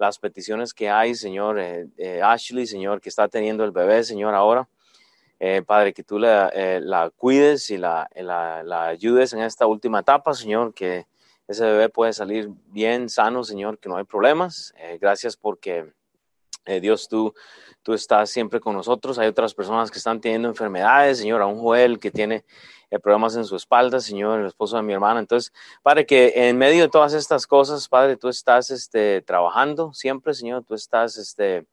las peticiones que hay, Señor, eh, eh, Ashley, Señor, que está teniendo el bebé, Señor, ahora. Eh, Padre, que tú la, cuides y la, la, ayudes en esta última etapa, Señor, que ese bebé puede salir bien sano, Señor, que no hay problemas. gracias porque, Dios, tú, tú estás siempre con nosotros. Hay otras personas que están teniendo enfermedades, Señor, a un Joel que tiene problemas en su espalda, Señor, el esposo de mi hermana. Entonces, Padre, que en medio de todas estas cosas, Padre, tú estás este, trabajando siempre, Señor, tú estás este,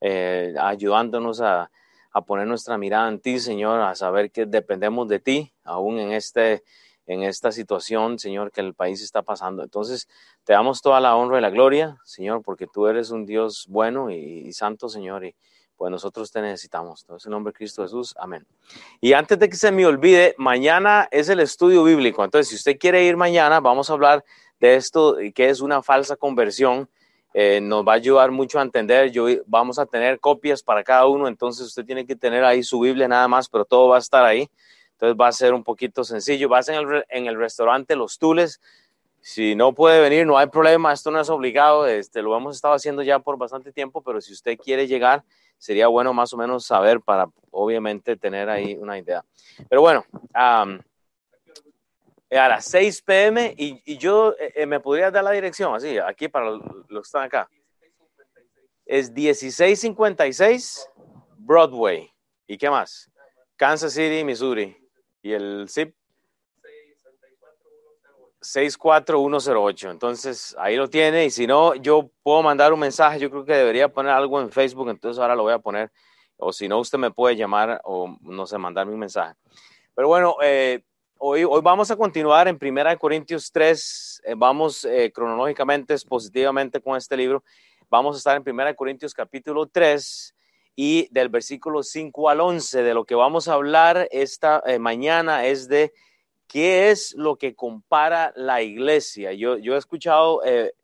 eh, ayudándonos a, a, poner nuestra mirada en ti, Señor, a saber que dependemos de ti, aún en, este, en esta situación, Señor, que el país está pasando. Entonces, te damos toda la honra y la gloria, Señor, porque tú eres un Dios bueno y, santo, Señor, y pues nosotros te necesitamos. En el nombre de Cristo Jesús, amén. Y antes de que se me olvide, mañana es el estudio bíblico. Entonces, si usted quiere ir mañana, vamos a hablar de esto, que es una falsa conversión. Eh, nos va a ayudar mucho a entender. Yo, vamos a tener copias para cada uno, entonces usted tiene que tener ahí su Biblia nada más, pero todo va a estar ahí. Entonces va a ser un poquito sencillo. Va a ser en el, en el restaurante Los Tules. Si no puede venir, no hay problema, esto no es obligado. Este, lo hemos estado haciendo ya por bastante tiempo, pero si usted quiere llegar, sería bueno más o menos saber para obviamente tener ahí una idea. Pero bueno, a las 6 pm y, yo eh, eh, me podría dar la dirección así, aquí para los, que están acá. Es 1656 Broadway. ¿Y qué más? Kansas City, Missouri. ¿Y el zip? 64108. Entonces, ahí lo tiene. Y si no, yo puedo mandar un mensaje. Yo creo que debería poner algo en Facebook. Entonces, ahora lo voy a poner. O si no, usted me puede llamar o, no sé, mandarme un mensaje. Pero bueno, eh, hoy, hoy vamos a continuar en 1 Corintios 3. Eh, vamos eh, cronológicamente, positivamente con este libro. Vamos a estar en 1 Corintios capítulo 3 y del versículo 5 al 11. De lo que vamos a hablar esta mañana es de ¿Qué es lo que compara la iglesia? Yo, yo he escuchado eh,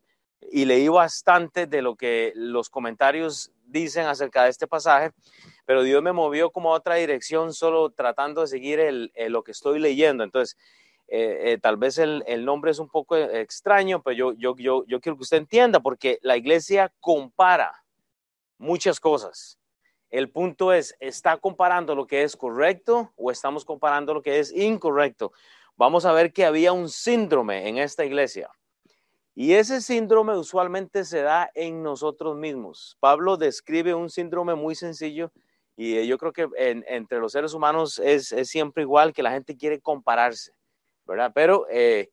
y leí bastante de lo que los comentarios dicen acerca de este pasaje, pero Dios me movió como a otra dirección solo tratando de seguir el, lo que estoy leyendo. Entonces, eh, eh, tal vez el, el, nombre es un poco extraño, pero yo, yo, yo, yo quiero que usted entienda, porque la iglesia compara muchas cosas. El punto es, ¿está comparando lo que es correcto o estamos comparando lo que es incorrecto? vamos a ver que había un síndrome en esta iglesia. Y ese síndrome usualmente se da en nosotros mismos. Pablo describe un síndrome muy sencillo y yo creo que entre los seres humanos es, siempre igual que la gente quiere compararse, ¿verdad? Pero eh,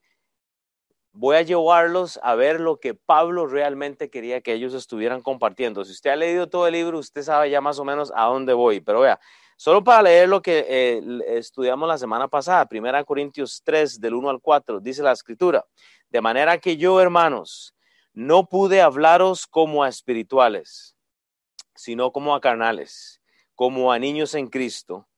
voy a llevarlos a ver lo que Pablo realmente quería que ellos estuvieran compartiendo. Si usted ha leído todo el libro, usted sabe ya más o menos a dónde voy. Pero vea, Solo para leer lo que eh, estudiamos la semana pasada, 1 Corintios 3, del 1 al 4, dice la escritura, de manera que yo, hermanos, no pude hablaros como a espirituales, sino como a carnales, como a niños en Cristo.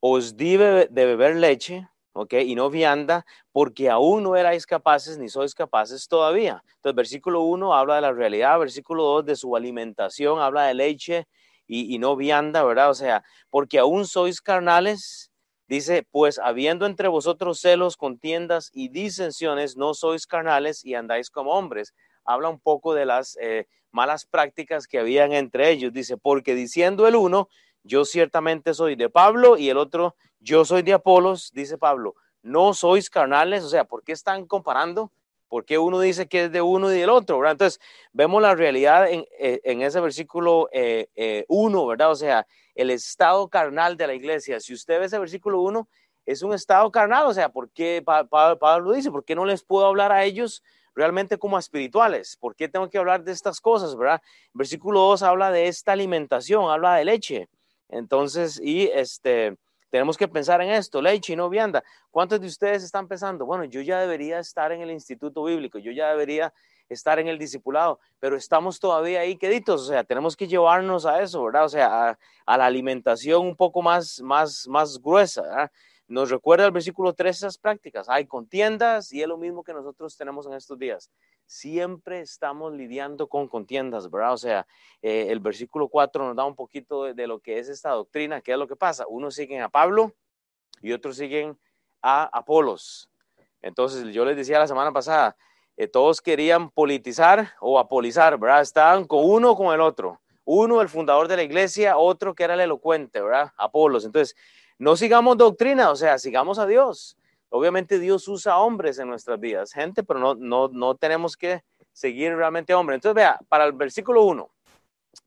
Os di de beber leche, ¿ok? Y no vianda, porque aún no erais capaces ni sois capaces todavía. Entonces, versículo 1 habla de la realidad, versículo 2 de su alimentación, habla de leche y, no vianda, ¿verdad? O sea, porque aún sois carnales, dice, pues habiendo entre vosotros celos, contiendas y disensiones, no sois carnales y andáis como hombres. Habla un poco de las eh, malas prácticas que habían entre ellos. Dice, porque diciendo el uno, yo ciertamente soy de Pablo y el otro, yo soy de Apolos, dice Pablo, no sois carnales, o sea, ¿por qué están comparando? porque uno dice que es de uno y del otro? ¿verdad? Entonces, vemos la realidad en, eh, ese versículo 1, eh, eh, ¿verdad? O sea, el estado carnal de la iglesia. Si usted ve ese versículo 1, es un estado carnal, o sea, ¿por qué Pablo dice? ¿Por qué no les puedo hablar a ellos realmente como espirituales? ¿Por qué tengo que hablar de estas cosas, verdad? Versículo 2 habla de esta alimentación, habla de leche. Entonces, y este, tenemos que pensar en esto, leche y no vianda. ¿Cuántos de ustedes están pensando? Bueno, yo ya debería estar en el instituto bíblico, yo ya debería estar en el discipulado, pero estamos todavía ahí queditos, o sea, tenemos que llevarnos a eso, ¿verdad? O sea, a, la alimentación un poco más, más, más gruesa, ¿verdad? Nos recuerda el versículo 3 esas prácticas. Hay contiendas y es lo mismo que nosotros tenemos en estos días siempre estamos lidiando con contiendas, ¿verdad? O sea, eh, el versículo 4 nos da un poquito de, lo que es esta doctrina, qué es lo que pasa. Unos siguen a Pablo y otros siguen a Apolos. Entonces, yo les decía la semana pasada, eh, todos querían politizar o apolizar, ¿verdad? Estaban con uno con el otro. Uno, el fundador de la iglesia, otro que era el elocuente, ¿verdad? Apolos. Entonces, no sigamos doctrina, o sea, sigamos a Dios. Obviamente Dios usa hombres en nuestras vidas, gente, pero no, no, no tenemos que seguir realmente hombres. Entonces, vea, para el versículo 1,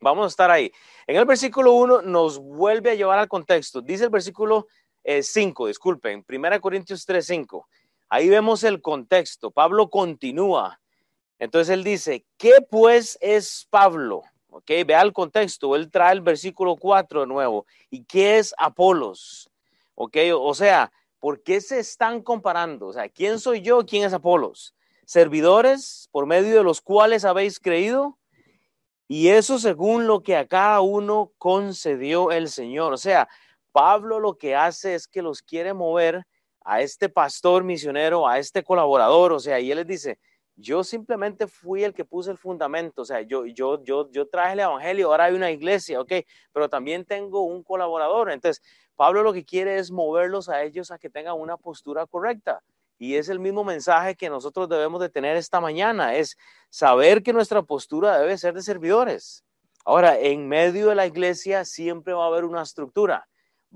vamos a estar ahí. En el versículo 1 nos vuelve a llevar al contexto. Dice el versículo 5, eh, disculpen, 1 Corintios 3, 5. Ahí vemos el contexto. Pablo continúa. Entonces él dice, ¿qué pues es Pablo? Ok, vea el contexto. Él trae el versículo 4 de nuevo. ¿Y qué es Apolos? Ok, o sea, ¿por qué se están comparando? O sea, ¿quién soy yo? ¿Quién es Apolos? Servidores por medio de los cuales habéis creído. Y eso según lo que a cada uno concedió el Señor. O sea, Pablo lo que hace es que los quiere mover a este pastor misionero, a este colaborador, o sea, y él les dice, yo simplemente fui el que puse el fundamento, o sea, yo, yo, yo, yo traje el evangelio, ahora hay una iglesia, ok, pero también tengo un colaborador. Entonces, Pablo lo que quiere es moverlos a ellos a que tengan una postura correcta. Y es el mismo mensaje que nosotros debemos de tener esta mañana, es saber que nuestra postura debe ser de servidores. Ahora, en medio de la iglesia siempre va a haber una estructura.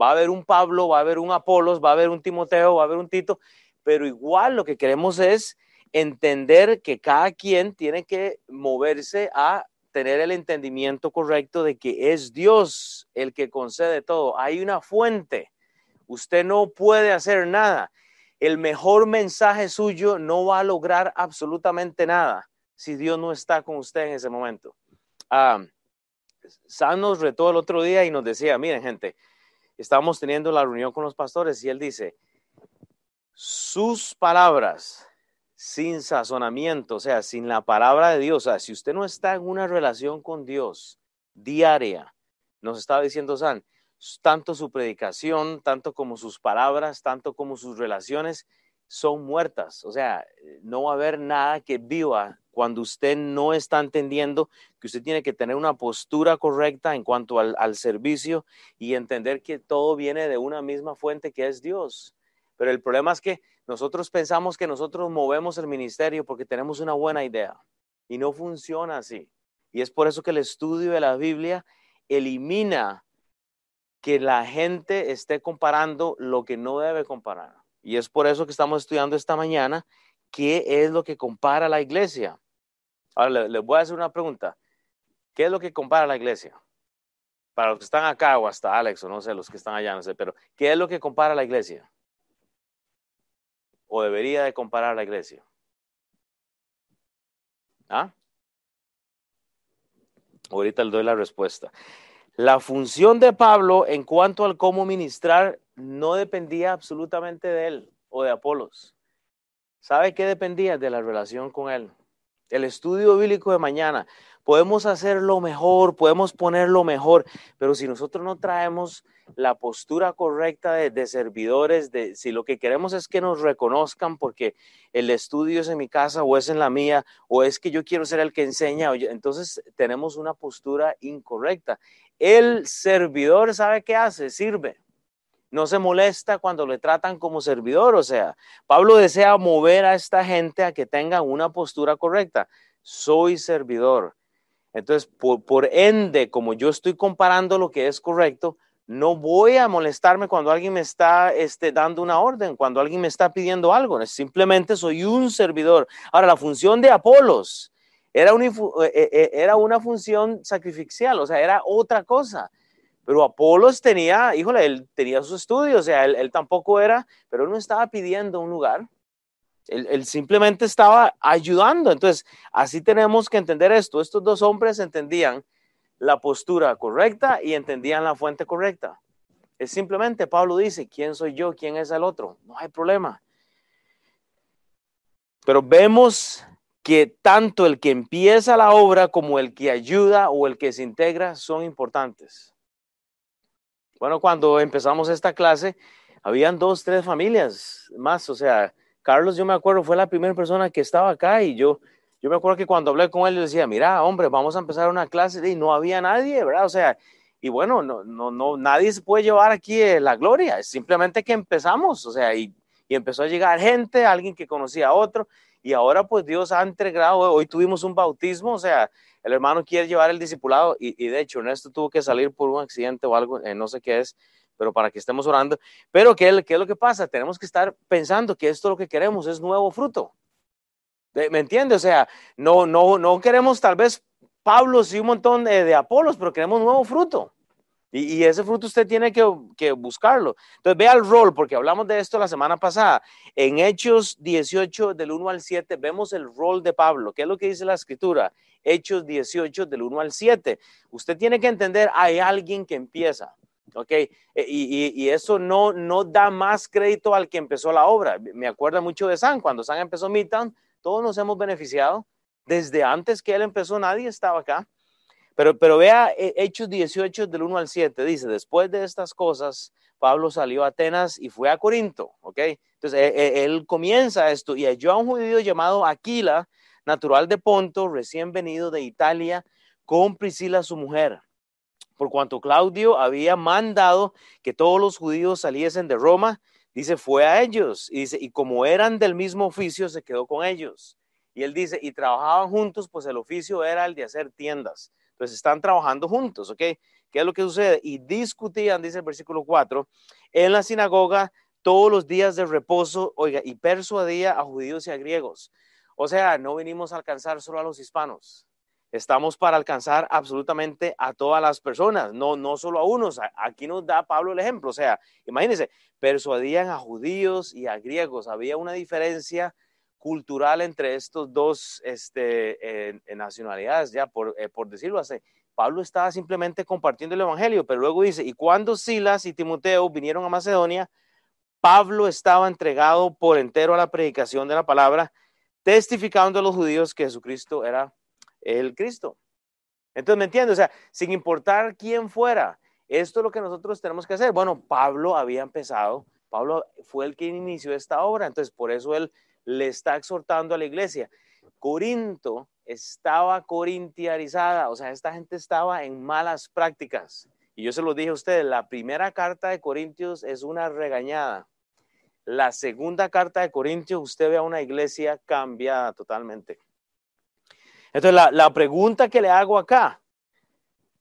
Va a haber un Pablo, va a haber un Apolos, va a haber un Timoteo, va a haber un Tito, pero igual lo que queremos es entender que cada quien tiene que moverse a tener el entendimiento correcto de que es Dios el que concede todo. Hay una fuente. Usted no puede hacer nada. El mejor mensaje suyo no va a lograr absolutamente nada si Dios no está con usted en ese momento. Ah, San nos retó el otro día y nos decía, miren gente, estábamos teniendo la reunión con los pastores y él dice, sus palabras sin sazonamiento, o sea, sin la palabra de Dios, o sea, si usted no está en una relación con Dios diaria, nos estaba diciendo San, tanto su predicación, tanto como sus palabras, tanto como sus relaciones son muertas, o sea, no va a haber nada que viva cuando usted no está entendiendo que usted tiene que tener una postura correcta en cuanto al, servicio y entender que todo viene de una misma fuente que es Dios. Pero el problema es que nosotros pensamos que nosotros movemos el ministerio porque tenemos una buena idea y no funciona así. Y es por eso que el estudio de la Biblia elimina que la gente esté comparando lo que no debe comparar. Y es por eso que estamos estudiando esta mañana qué es lo que compara la iglesia. Ahora les voy a hacer una pregunta. ¿Qué es lo que compara la iglesia? Para los que están acá o hasta Alex o no sé, los que están allá, no sé, pero ¿qué es lo que compara la iglesia? ¿O debería de comparar la iglesia? ¿Ah? Ahorita le doy la respuesta. La función de Pablo en cuanto al cómo ministrar no dependía absolutamente de él o de Apolos. ¿Sabe qué dependía? De la relación con él el estudio bíblico de mañana. Podemos hacer lo mejor, podemos poner lo mejor, pero si nosotros no traemos la postura correcta de, servidores, si lo que queremos es que nos reconozcan porque el estudio es en mi casa o es en la mía, o es que yo quiero ser el que enseña, entonces tenemos una postura incorrecta. El servidor sabe qué hace, sirve no se molesta cuando le tratan como servidor. O sea, Pablo desea mover a esta gente a que tengan una postura correcta. Soy servidor. Entonces, por, ende, como yo estoy comparando lo que es correcto, no voy a molestarme cuando alguien me está este, dando una orden, cuando alguien me está pidiendo algo. Simplemente soy un servidor. Ahora, la función de Apolos era una, eh, eh, era una función sacrificial, o sea, era otra cosa. Pero Apolos tenía, híjole, él tenía sus estudios, o sea, él, tampoco era, pero él no estaba pidiendo un lugar. Él, simplemente estaba ayudando. Entonces, así tenemos que entender esto. Estos dos hombres entendían la postura correcta y entendían la fuente correcta. Es simplemente, Pablo dice, ¿quién soy yo? ¿Quién es el otro? No hay problema. Pero vemos que tanto el que empieza la obra como el que ayuda o el que se integra son importantes. Bueno, cuando empezamos esta clase, habían dos, tres familias más. O sea, Carlos, yo me acuerdo, fue la primera persona que estaba acá y yo, yo me acuerdo que cuando hablé con él, le decía, mira, hombre, vamos a empezar una clase y no había nadie, ¿verdad? O sea, y bueno, no, no, no, nadie se puede llevar aquí eh, la gloria, es simplemente que empezamos, o sea, y, y empezó a llegar gente, alguien que conocía a otro, y ahora pues Dios ha entregado, hoy tuvimos un bautismo, o sea, el hermano quiere llevar el discipulado y, de hecho Ernesto tuvo que salir por un accidente o algo, eh, no sé qué es, pero para que estemos orando. Pero ¿qué, ¿qué, es lo que pasa? Tenemos que estar pensando que esto lo que queremos es nuevo fruto. ¿Me entiende? O sea, no, no, no queremos tal vez Pablos y un montón de, de Apolos, pero queremos nuevo fruto. Y, ese fruto usted tiene que, que, buscarlo. Entonces, vea el rol, porque hablamos de esto la semana pasada. En Hechos 18, del 1 al 7, vemos el rol de Pablo. ¿Qué es lo que dice la escritura? Hechos 18, del 1 al 7. Usted tiene que entender, hay alguien que empieza. ¿Ok? E, y, eso no, no da más crédito al que empezó la obra. Me acuerdo mucho de San, cuando San empezó Midtown, todos nos hemos beneficiado. Desde antes que él empezó, nadie estaba acá. Pero, pero vea eh, Hechos 18 del 1 al 7, dice, después de estas cosas, Pablo salió a Atenas y fue a Corinto, ¿ok? Entonces, e, e, él, comienza esto y halló a un judío llamado Aquila, natural de Ponto, recién venido de Italia, con Priscila su mujer. Por cuanto Claudio había mandado que todos los judíos saliesen de Roma, dice, fue a ellos. Y dice, y como eran del mismo oficio, se quedó con ellos. Y él dice, y trabajaban juntos, pues el oficio era el de hacer tiendas pues están trabajando juntos, ¿ok? ¿Qué es lo que sucede? Y discutían, dice el versículo 4, en la sinagoga todos los días de reposo, oiga, y persuadía a judíos y a griegos. O sea, no venimos a alcanzar solo a los hispanos. Estamos para alcanzar absolutamente a todas las personas, no, no solo a unos. Aquí nos da Pablo el ejemplo. O sea, imagínense, persuadían a judíos y a griegos. Había una diferencia cultural entre estos dos este, nacionalidades, ya por, eh, por decirlo así. Pablo estaba simplemente compartiendo el Evangelio, pero luego dice, y cuando Silas y Timoteo vinieron a Macedonia, Pablo estaba entregado por entero a la predicación de la palabra, testificando a los judíos que Jesucristo era el Cristo. Entonces, ¿me entiendes? O sea, sin importar quién fuera, esto es lo que nosotros tenemos que hacer. Bueno, Pablo había empezado, Pablo fue el que inició esta obra, entonces por eso él le está exhortando a la iglesia. Corinto estaba corintiarizada, o sea, esta gente estaba en malas prácticas. Y yo se lo dije a ustedes, la primera carta de Corintios es una regañada. La segunda carta de Corintios, usted ve a una iglesia cambiada totalmente. Entonces, la, la pregunta que le hago acá,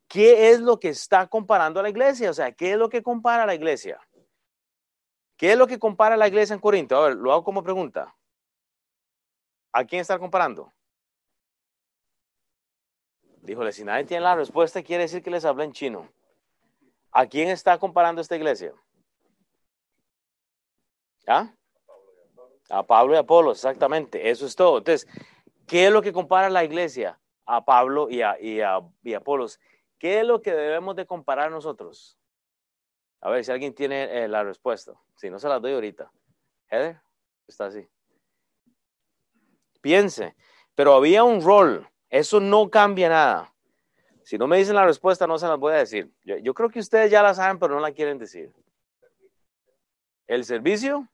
¿qué es lo que está comparando a la iglesia? O sea, ¿qué es lo que compara a la iglesia? ¿Qué es lo que compara a la iglesia en Corinto? A ver, lo hago como pregunta. ¿A quién está comparando? Díjole, si nadie tiene la respuesta, quiere decir que les habla en chino. ¿A quién está comparando esta iglesia? ¿Ah? A Pablo y Apolo, exactamente. Eso es todo. Entonces, ¿qué es lo que compara la iglesia a Pablo y a, y a, Apolos? ¿Qué es lo que debemos de comparar nosotros? A ver si alguien tiene eh, la respuesta. Si no, se la doy ahorita. Heather, está así. Piense, pero había un rol, eso no cambia nada. Si no me dicen la respuesta, no se las voy a decir. Yo, creo que ustedes ya la saben, pero no la quieren decir. ¿El servicio?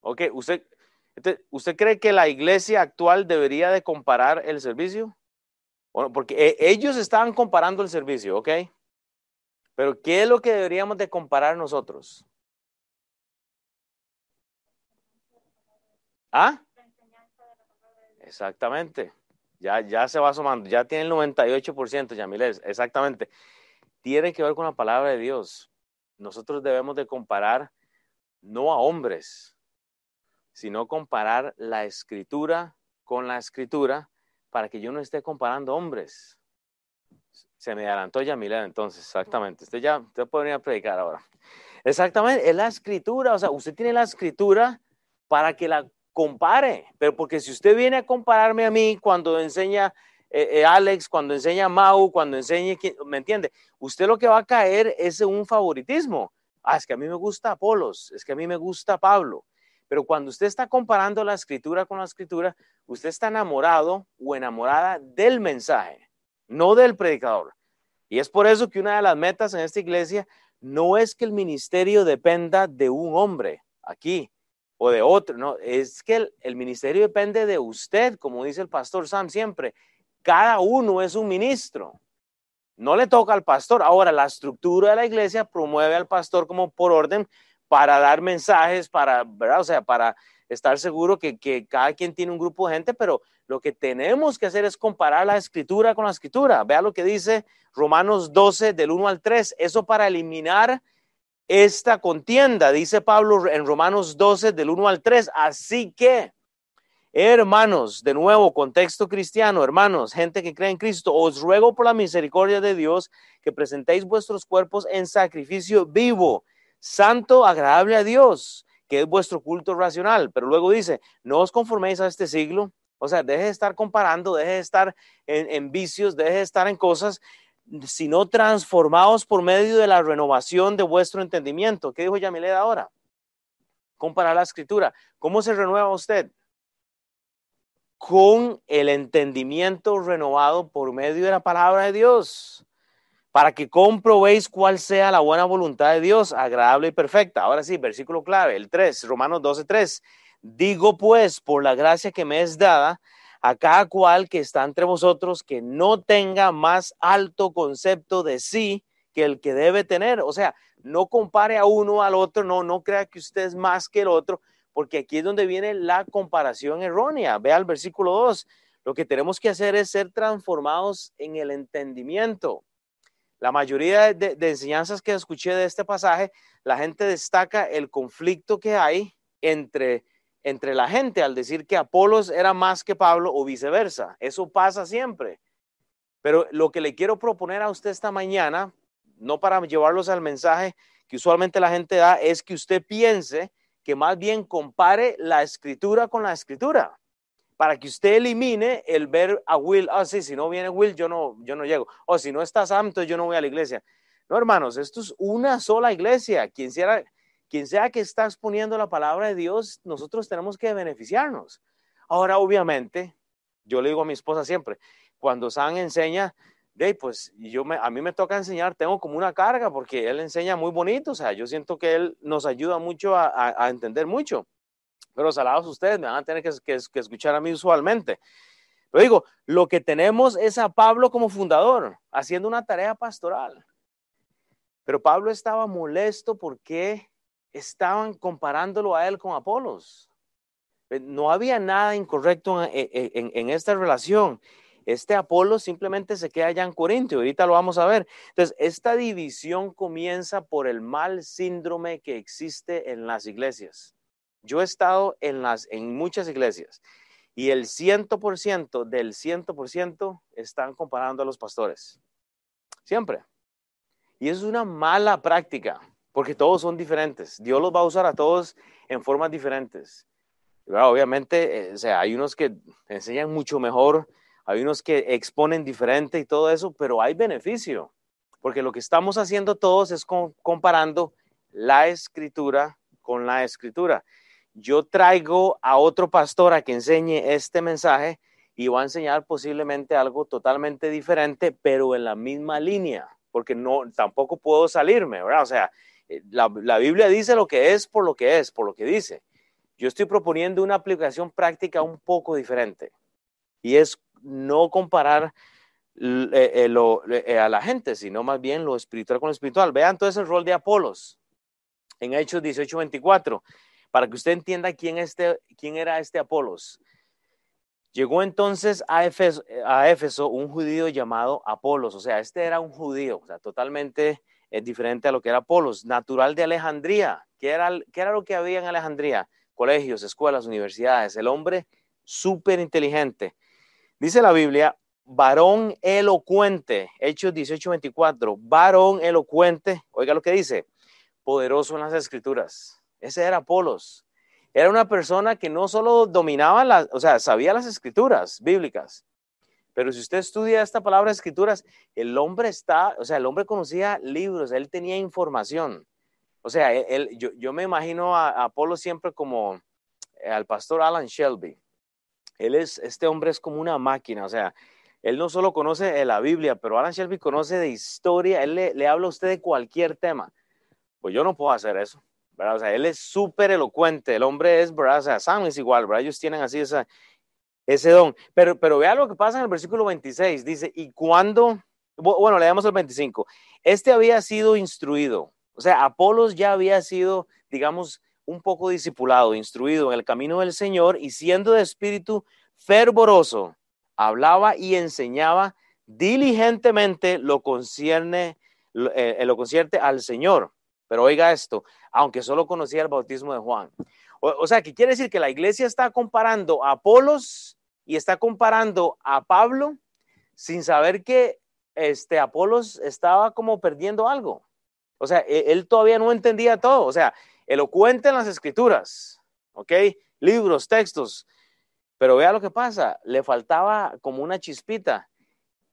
Ok, ¿usted, ¿usted cree que la iglesia actual debería de comparar el servicio? Bueno, porque eh, ellos estaban comparando el servicio, ¿ok? Pero ¿qué es lo que deberíamos de comparar nosotros? ¿Ah? Exactamente. Ya, ya se va sumando, ya tiene el 98%, Yamiles, exactamente. Tiene que ver con la palabra de Dios. Nosotros debemos de comparar no a hombres, sino comparar la escritura con la escritura para que yo no esté comparando hombres. Se me adelantó Yamilet entonces, exactamente. Usted ya usted podría predicar ahora. Exactamente, es la escritura, o sea, usted tiene la escritura para que la compare, pero porque si usted viene a compararme a mí cuando enseña eh, eh, Alex, cuando enseña Mau, cuando enseñe, ¿me entiende? Usted lo que va a caer es un favoritismo. Ah, es que a mí me gusta Apolos, es que a mí me gusta Pablo. Pero cuando usted está comparando la escritura con la escritura, usted está enamorado o enamorada del mensaje, no del predicador. Y es por eso que una de las metas en esta iglesia no es que el ministerio dependa de un hombre aquí, o de otro, no, es que el, ministerio depende de usted, como dice el pastor Sam siempre. Cada uno es un ministro. No le toca al pastor. Ahora, la estructura de la iglesia promueve al pastor como por orden para dar mensajes, para, ¿verdad? O sea, para estar seguro que, que, cada quien tiene un grupo de gente, pero lo que tenemos que hacer es comparar la escritura con la escritura. Vea lo que dice Romanos 12 del 1 al 3. Eso para eliminar esta contienda, dice Pablo en Romanos 12 del 1 al 3. Así que, hermanos, de nuevo, contexto cristiano, hermanos, gente que cree en Cristo, os ruego por la misericordia de Dios que presentéis vuestros cuerpos en sacrificio vivo, santo, agradable a Dios, que es vuestro culto racional. Pero luego dice, no os conforméis a este siglo. O sea, deje de estar comparando, deje de estar en, vicios, deje de estar en cosas sino transformados por medio de la renovación de vuestro entendimiento. ¿Qué dijo Yamilet ahora? Comparar la escritura. ¿Cómo se renueva usted? Con el entendimiento renovado por medio de la palabra de Dios, para que comprobéis cuál sea la buena voluntad de Dios, agradable y perfecta. Ahora sí, versículo clave, el 3, Romanos 12, 3. Digo pues, por la gracia que me es dada, a cada cual que está entre vosotros que no tenga más alto concepto de sí que el que debe tener. O sea, no compare a uno al otro, no, no crea que usted es más que el otro, porque aquí es donde viene la comparación errónea. Vea el versículo 2. Lo que tenemos que hacer es ser transformados en el entendimiento. La mayoría de, enseñanzas que escuché de este pasaje, la gente destaca el conflicto que hay entre entre la gente al decir que Apolos era más que Pablo o viceversa. Eso pasa siempre. Pero lo que le quiero proponer a usted esta mañana, no para llevarlos al mensaje que usualmente la gente da, es que usted piense que más bien compare la escritura con la escritura, para que usted elimine el ver a Will, ah, sí, si no viene Will, yo no, yo no llego, o si no está Sam, yo no voy a la iglesia. No, hermanos, esto es una sola iglesia. Quien sea, quien sea que está exponiendo la palabra de Dios, nosotros tenemos que beneficiarnos. Ahora, obviamente, yo le digo a mi esposa siempre, cuando San enseña, de pues yo a mí me toca enseñar, tengo como una carga porque él enseña muy bonito, o sea, yo siento que él nos ayuda mucho a, entender mucho. Pero salados ustedes, me van a tener que, escuchar a mí usualmente. Pero digo, lo que tenemos es a Pablo como fundador, haciendo una tarea pastoral. Pero Pablo estaba molesto porque estaban comparándolo a él con Apolos. Eh, no había nada incorrecto en, esta relación. Este Apolo simplemente se queda allá en Corintio, ahorita lo vamos a ver. Entonces, esta división comienza por el mal síndrome que existe en las iglesias. Yo he estado en, las, en muchas iglesias y el 100% del 100% están comparando a los pastores. Siempre. Y es una mala práctica porque todos son diferentes. Dios los va a usar a todos en formas diferentes. Obviamente, eh, o sea, hay unos que enseñan mucho mejor, hay unos que exponen diferente y todo eso, pero hay beneficio, porque lo que estamos haciendo todos es comparando la escritura con la escritura. Yo traigo a otro pastor a que enseñe este mensaje y va a enseñar posiblemente algo totalmente diferente, pero en la misma línea, porque no tampoco puedo salirme, ¿verdad? O sea, eh, la, Biblia dice lo que es por lo que es, por lo que dice. Yo estoy proponiendo una aplicación práctica un poco diferente y es no comparar eh, eh, a la gente, sino más bien lo espiritual con lo espiritual. Vean entonces el rol de Apolos en Hechos 18:24, para que usted entienda quién, este, quién era este Apolos. Llegó entonces a Éfeso, a un judío llamado Apolos, o sea, este era un judío, totalmente es diferente a lo que era Polos, natural de Alejandría. ¿Qué era, qué era lo que había en Alejandría? Colegios, escuelas, universidades. El hombre súper inteligente. Dice la Biblia, varón elocuente, Hechos 18:24, varón elocuente, oiga lo que dice, poderoso en las escrituras. Ese era Polos. Era una persona que no solo dominaba las, o sea, sabía las escrituras bíblicas, pero si usted estudia esta palabra escrituras, el hombre está, o sea, el hombre conocía libros, él tenía información. O sea, él, yo, me imagino a, Apolo siempre como eh, al pastor Alan Shelby. Él es, este hombre es como una máquina, o sea, él no solo conoce la Biblia, pero Alan Shelby conoce de historia, él le, habla a usted de cualquier tema. Pues yo no puedo hacer eso, O sea, él es súper elocuente, el hombre es, ¿verdad? O sea, Sam es igual, ¿verdad? Ellos tienen así ese don. Pero, pero vea lo que pasa en el versículo 26. Dice, y cuando, bueno, leemos el 25. Este había sido instruido. O sea, Apolos ya había sido, digamos, un poco discipulado, instruido en el camino del Señor y siendo de espíritu fervoroso, hablaba y enseñaba diligentemente lo concierne, eh, concierte al Señor. Pero oiga esto, aunque solo conocía el bautismo de Juan. O, sea, que quiere decir que la iglesia está comparando a Apolos y está comparando a Pablo sin saber que este Apolos estaba como perdiendo algo. O sea, e, él todavía no entendía todo. O sea, elocuente en las escrituras, ¿ok? Libros, textos. Pero vea lo que pasa, le faltaba como una chispita.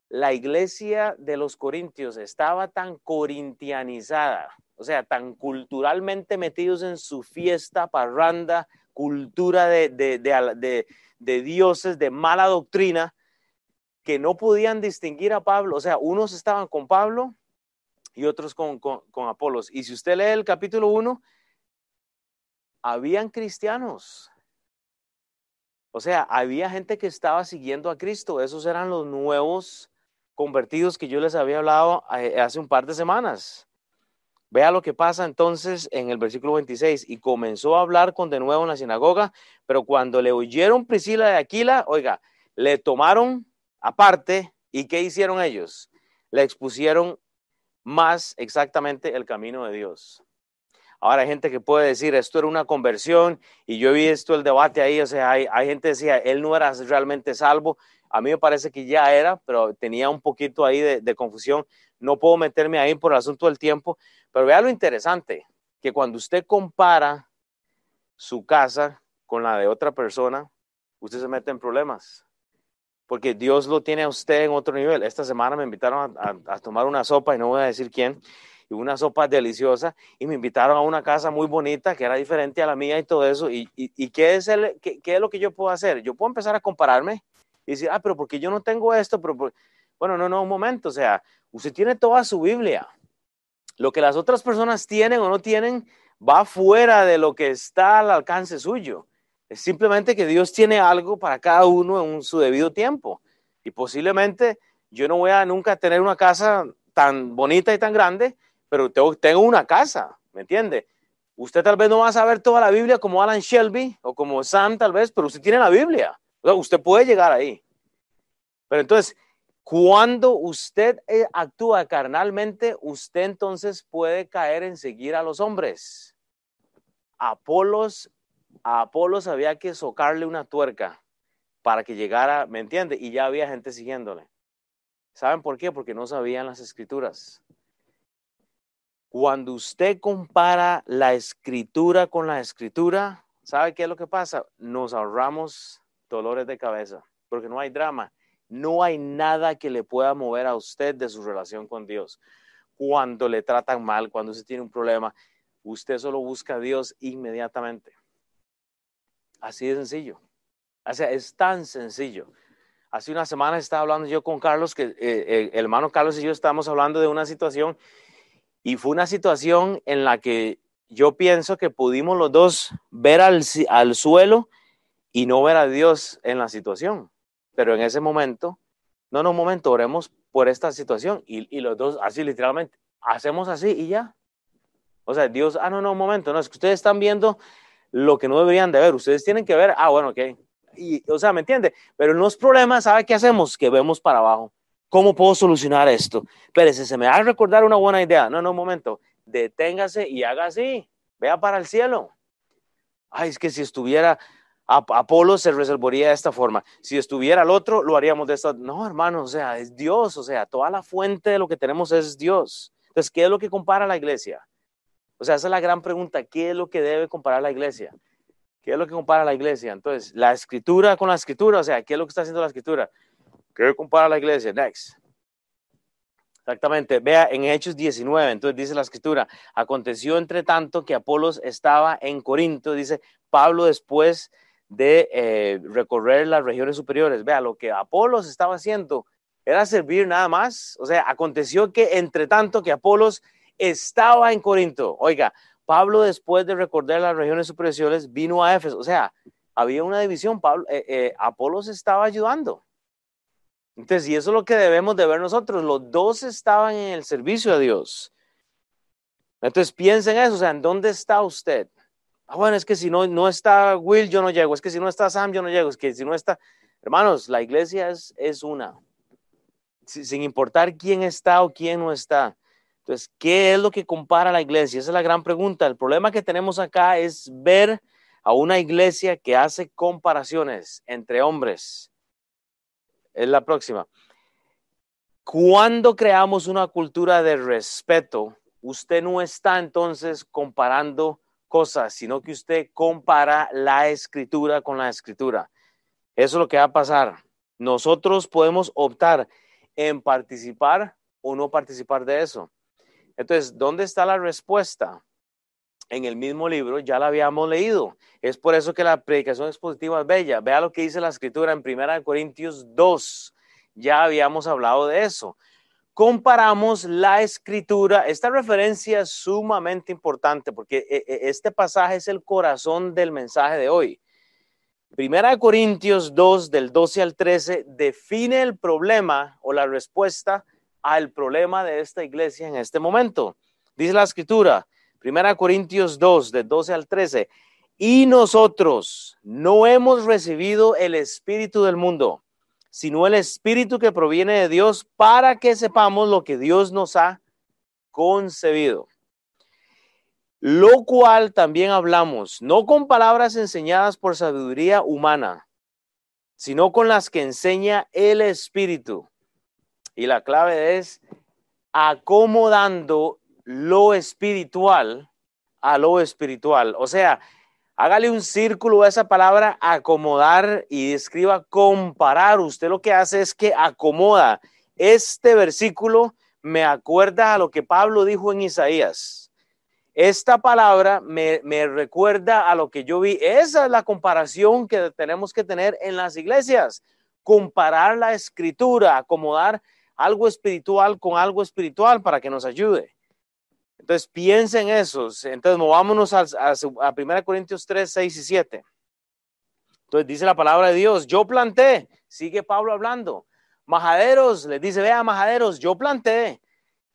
La iglesia de los corintios estaba tan corintianizada, o sea, tan culturalmente metidos en su fiesta, parranda, cultura de, de dioses, de mala doctrina, que no podían distinguir a Pablo. O sea, unos estaban con Pablo y otros con, con, Apolos. Y si usted lee el capítulo 1, habían cristianos. O sea, había gente que estaba siguiendo a Cristo. Esos eran los nuevos convertidos que yo les había hablado eh, hace un par de semanas. Vea lo que pasa entonces en el versículo 26. Y comenzó a hablar con de nuevo en la sinagoga, pero cuando le oyeron Priscila de Aquila, oiga, le tomaron aparte y ¿qué hicieron ellos? Le expusieron más exactamente el camino de Dios. Ahora hay gente que puede decir, esto era una conversión y yo he visto el debate ahí, o sea, hay, gente que decía, él no era realmente salvo. A mí me parece que ya era, pero tenía un poquito ahí de, de confusión. No puedo meterme ahí por el asunto del tiempo, pero vea lo interesante, que cuando usted compara su casa con la de otra persona, usted se mete en problemas porque Dios lo tiene a usted en otro nivel. Esta semana me invitaron a, tomar una sopa, y no voy a decir quién, y una sopa deliciosa, y me invitaron a una casa muy bonita que era diferente a la mía y todo eso. ¿Y, qué, es el, qué, es lo que yo puedo hacer? Yo puedo empezar a compararme y decir, ah, pero porque yo no tengo esto, pero bueno, no, no, un momento, o sea, usted tiene toda su Biblia. Lo que las otras personas tienen o no tienen va fuera de lo que está al alcance suyo. Es simplemente que Dios tiene algo para cada uno en su debido tiempo. Y posiblemente yo no voy a nunca tener una casa tan bonita y tan grande, pero tengo, una casa, ¿me entiende? Usted tal vez no va a saber toda la Biblia como Alan Shelby o como Sam tal vez, pero usted tiene la Biblia. usted puede llegar ahí. Pero entonces, cuando usted eh, actúa carnalmente, usted entonces puede caer en seguir a los hombres. Apolos Apolos había que socarle una tuerca para que llegara, ¿me entiende? Y ya había gente siguiéndole. ¿Saben por qué? Porque no sabían las escrituras. Cuando usted compara la escritura con la escritura, ¿sabe qué es lo que pasa? Nos ahorramos dolores de cabeza, porque no hay drama. No hay nada que le pueda mover a usted de su relación con Dios. Cuando le tratan mal, cuando usted tiene un problema, usted solo busca a Dios inmediatamente. Así de sencillo. O sea, es tan sencillo. Hace una semana estaba hablando yo con Carlos, que eh, eh, el hermano Carlos y yo estábamos hablando de una situación y fue una situación en la que yo pienso que pudimos los dos ver al, al suelo y no ver a Dios en la situación. Pero en ese momento, no, no, un momento, oremos por esta situación y, y los dos, así literalmente, hacemos así y ya. O sea, Dios, ah, no, no, un momento, no, es que ustedes están viendo lo que no deberían de ver. Ustedes tienen que ver, ah, bueno, ok. Y, o sea, ¿me entiende? Pero en los problemas, ¿sabe qué hacemos? Que vemos para abajo. ¿Cómo puedo solucionar esto? Espérese, se me va a recordar una buena idea. No, no, un momento. Deténgase y haga así. Vea para el cielo. Ay, es que si estuviera Apolo se resolvería de esta forma. Si estuviera el otro, lo haríamos de esta. No, hermano, o sea, es Dios. O sea, toda la fuente de lo que tenemos es Dios. Entonces, ¿qué es lo que compara la iglesia? O sea, esa es la gran pregunta. ¿Qué es lo que debe comparar la iglesia? ¿Qué es lo que compara la iglesia? Entonces, la escritura con la escritura, o sea, ¿qué es lo que está haciendo la escritura? ¿Qué compara la iglesia? Next. Exactamente. Vea en Hechos 19, entonces dice la escritura, aconteció entre tanto que Apolos estaba en Corinto, dice Pablo después de eh, recorrer las regiones superiores. Vea, lo que Apolos estaba haciendo era servir nada más. O sea, aconteció que entre tanto que Apolos estaba en Corinto. Oiga, Pablo después de recordar las regiones superiores vino a Éfeso. O sea, había una división. Pablo, eh, eh, Apolos estaba ayudando. Entonces, y eso es lo que debemos de ver nosotros. Los dos estaban en el servicio a Dios. Entonces, piensen eso. O sea, ¿en dónde está usted? Ah, bueno, es que si no, no está Will, yo no llego. Es que si no está Sam, yo no llego. Es que si no está... Hermanos, la iglesia es, es una. Sin importar quién está o quién no está. Entonces, ¿qué es lo que compara la iglesia? Esa es la gran pregunta. El problema que tenemos acá es ver a una iglesia que hace comparaciones entre hombres. Es la próxima. Cuando creamos una cultura de respeto, usted no está entonces comparando cosas, sino que usted compara la escritura con la escritura. Eso es lo que va a pasar. Nosotros podemos optar en participar o no participar de eso. Entonces, ¿dónde está la respuesta? En el mismo libro ya la habíamos leído. Es por eso que la predicación expositiva es bella. Vea lo que dice la escritura en 1 Corintios 2. Ya habíamos hablado de eso comparamos la escritura, esta referencia es sumamente importante porque eh, eh, este pasaje es el corazón del mensaje de hoy. Primera de Corintios 2, del 12 al 13, define el problema o la respuesta al problema de esta iglesia en este momento. Dice la escritura, Primera Corintios 2, del 12 al 13, y nosotros no hemos recibido el espíritu del mundo sino el Espíritu que proviene de Dios para que sepamos lo que Dios nos ha concebido. Lo cual también hablamos, no con palabras enseñadas por sabiduría humana, sino con las que enseña el Espíritu. Y la clave es acomodando lo espiritual a lo espiritual. O sea, Hágale un círculo a esa palabra acomodar y escriba comparar. Usted lo que hace es que acomoda. Este versículo me acuerda a lo que Pablo dijo en Isaías. Esta palabra me, me recuerda a lo que yo vi. Esa es la comparación que tenemos que tener en las iglesias. Comparar la escritura, acomodar algo espiritual con algo espiritual para que nos ayude. Entonces piensen eso. Entonces movámonos a, a, a 1 Corintios 3, 6 y 7. Entonces dice la palabra de Dios, yo planté, sigue Pablo hablando. Majaderos, les dice, vea, majaderos, yo planté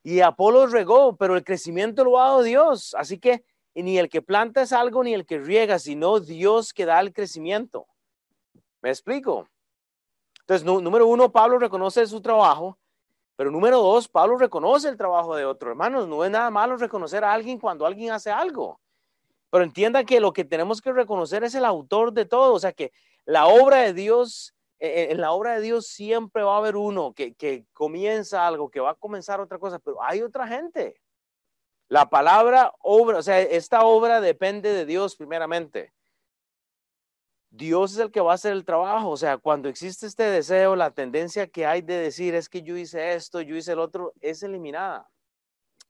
y Apolo regó, pero el crecimiento lo ha dado Dios. Así que ni el que planta es algo ni el que riega, sino Dios que da el crecimiento. ¿Me explico? Entonces, número uno, Pablo reconoce su trabajo pero número dos, Pablo reconoce el trabajo de otro. Hermanos, no es nada malo reconocer a alguien cuando alguien hace algo. Pero entienda que lo que tenemos que reconocer es el autor de todo. O sea, que la obra de Dios, eh, eh, en la obra de Dios siempre va a haber uno que, que comienza algo, que va a comenzar otra cosa, pero hay otra gente. La palabra obra, o sea, esta obra depende de Dios primeramente. Dios es el que va a hacer el trabajo. O sea, cuando existe este deseo, la tendencia que hay de decir es que yo hice esto, yo hice el otro, es eliminada.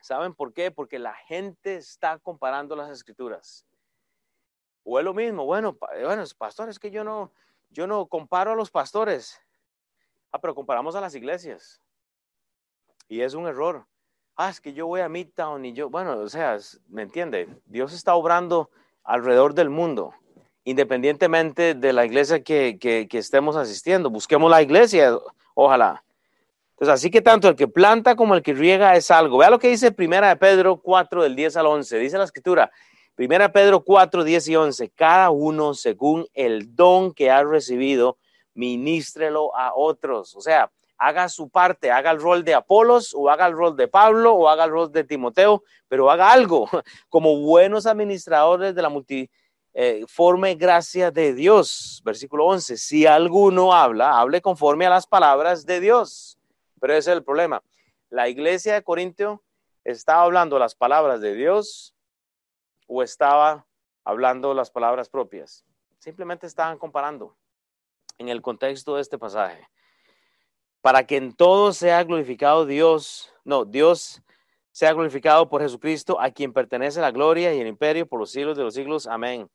¿Saben por qué? Porque la gente está comparando las escrituras. O es lo mismo, bueno, bueno, pastores, que yo no, yo no comparo a los pastores. Ah, pero comparamos a las iglesias. Y es un error. Ah, es que yo voy a Midtown y yo, bueno, o sea, ¿me entiende? Dios está obrando alrededor del mundo independientemente de la iglesia que, estemos asistiendo. Busquemos la iglesia, ojalá. Entonces, así que tanto el que planta como el que riega es algo. Vea lo que dice Primera de Pedro 4, del 10 al 11. Dice la escritura, Primera Pedro 4, 10 y 11. Cada uno según el don que ha recibido, ministrelo a otros. O sea, haga su parte, haga el rol de Apolos o haga el rol de Pablo o haga el rol de Timoteo, pero haga algo como buenos administradores de la multitud eh, forme gracia de Dios. Versículo 11, si alguno habla, hable conforme a las palabras de Dios. Pero ese es el problema. La iglesia de Corintio estaba hablando las palabras de Dios o estaba hablando las palabras propias. Simplemente estaban comparando en el contexto de este pasaje. Para que en todo sea glorificado Dios, no, Dios sea glorificado por Jesucristo, a quien pertenece la gloria y el imperio por los siglos de los siglos. Amén.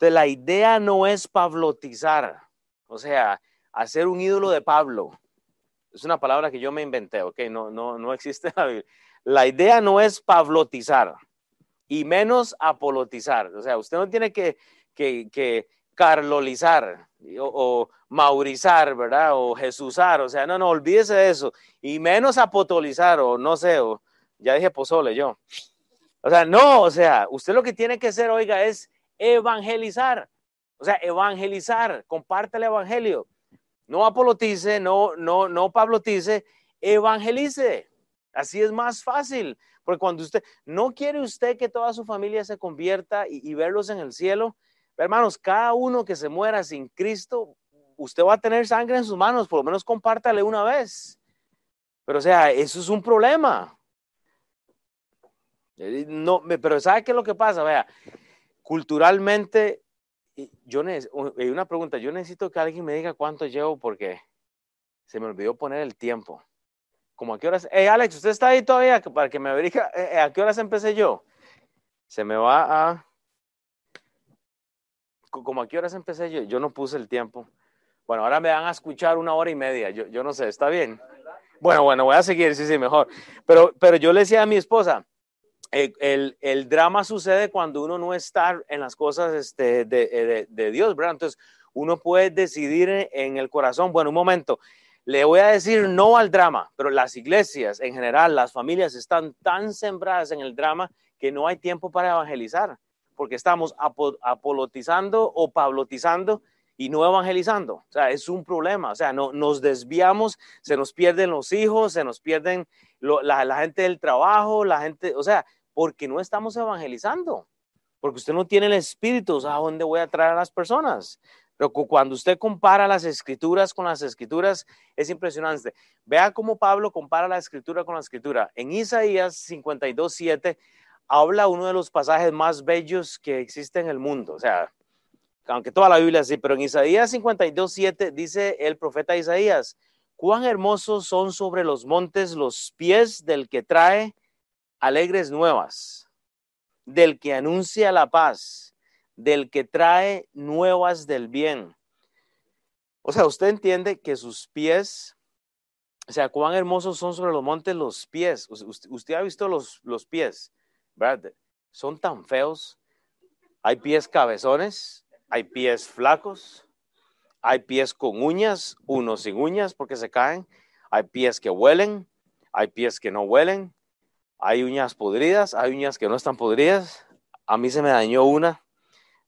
Entonces, la idea no es pablotizar, o sea, hacer un ídolo de Pablo. Es una palabra que yo me inventé, ¿ok? No, no, no existe la La idea no es pablotizar y menos apolotizar. O sea, usted no tiene que, que, que carlolizar o, o, maurizar, ¿verdad? O jesusar. O sea, no, no, olvídese de eso. Y menos apotolizar o no sé, o ya dije pozole yo. O sea, no, o sea, usted lo que tiene que hacer, oiga, es evangelizar. O sea, evangelizar, comparte el evangelio. No apolotice, no, no, no pablotice, evangelice. Así es más fácil. Porque cuando usted, no quiere usted que toda su familia se convierta y, verlos en el cielo. Hermanos, cada uno que se muera sin Cristo, usted va a tener sangre en sus manos, por lo menos compártale una vez. Pero o sea, eso es un problema. Eh, no, pero ¿sabe qué es lo que pasa? Vea, culturalmente, yo hay una pregunta, yo necesito que alguien me diga cuánto llevo porque se me olvidó poner el tiempo. ¿Cómo a qué horas? Hey, Alex, ¿usted está ahí todavía para que me verifique eh, eh, a qué horas empecé yo? Se me va a... ¿Cómo a qué horas empecé yo? Yo no puse el tiempo. Bueno, ahora me van a escuchar una hora y media. Yo, yo no sé, ¿está bien? Bueno, bueno, voy a seguir, sí, sí, mejor. Pero, pero yo le decía a mi esposa, el, el, drama sucede cuando uno no está en las cosas este, de, de, Dios, ¿verdad? Entonces, uno puede decidir en el corazón, bueno, un momento, le voy a decir no al drama, pero las iglesias en general, las familias están tan sembradas en el drama que no hay tiempo para evangelizar, porque estamos apolotizando o pablotizando y no evangelizando. O sea, es un problema. O sea, no, nos desviamos, se nos pierden los hijos, se nos pierden la gente del trabajo, la gente, o sea, porque no estamos evangelizando porque usted no tiene el espíritu, o sea, ¿a dónde voy a traer a las personas? Pero cuando usted compara las escrituras con las escrituras, es impresionante. Vea cómo Pablo compara la escritura con la escritura. En Isaías 52, 7, habla uno de los pasajes más bellos que existe en el mundo. O sea, aunque toda la Biblia así, pero en Isaías 52, 7 dice el profeta Isaías, cuán hermosos son sobre los montes los pies del que trae alegres nuevas, del que anuncia la paz del que trae nuevas del bien. O sea, usted entiende que sus pies, o sea, cuán hermosos son sobre los montes los pies. Usted, ha visto los, los pies, ¿verdad? Son tan feos. Hay pies cabezones, hay pies flacos, hay pies con uñas, unos sin uñas porque se caen, hay pies que huelen, hay pies que no huelen, hay uñas podridas, hay uñas que no están podridas. A mí se me dañó una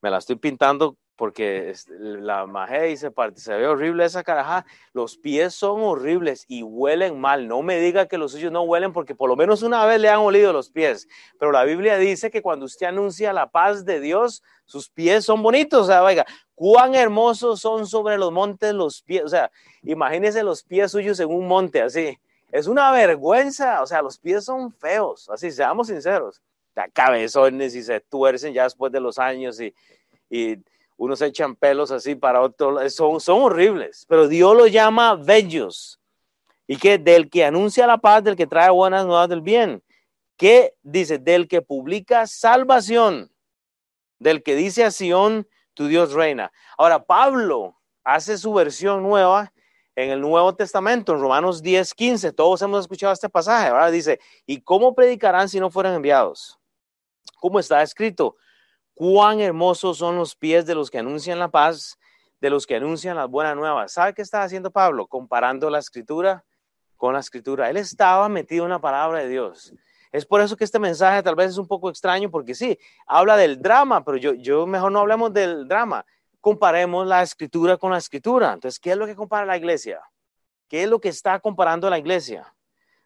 me la estoy pintando porque la maje y se, ve horrible esa caraja. Los pies son horribles y huelen mal. No me diga que los suyos no huelen porque por lo menos una vez le han olido los pies. Pero la Biblia dice que cuando usted anuncia la paz de Dios, sus pies son bonitos. O sea, oiga, cuán hermosos son sobre los montes los pies. O sea, imagínese los pies suyos en un monte así. Es una vergüenza. O sea, los pies son feos. Así, seamos sinceros cabezones y se tuercen ya después de los años y, y unos echan pelos así para otro, son, son horribles, pero Dios los llama bellos. Y que del que anuncia la paz, del que trae buenas nuevas del bien, que dice, del que publica salvación, del que dice a Sión, tu Dios reina. Ahora, Pablo hace su versión nueva en el Nuevo Testamento, en Romanos 10, 15. Todos hemos escuchado este pasaje, ¿verdad? Dice, ¿y cómo predicarán si no fueran enviados? como está escrito, cuán hermosos son los pies de los que anuncian la paz, de los que anuncian las buenas nuevas. ¿Sabe qué está haciendo Pablo? Comparando la escritura con la escritura. Él estaba metido en la palabra de Dios. Es por eso que este mensaje tal vez es un poco extraño, porque sí, habla del drama, pero yo, yo mejor no hablemos del drama. Comparemos la escritura con la escritura. Entonces, ¿qué es lo que compara la iglesia? ¿Qué es lo que está comparando la iglesia?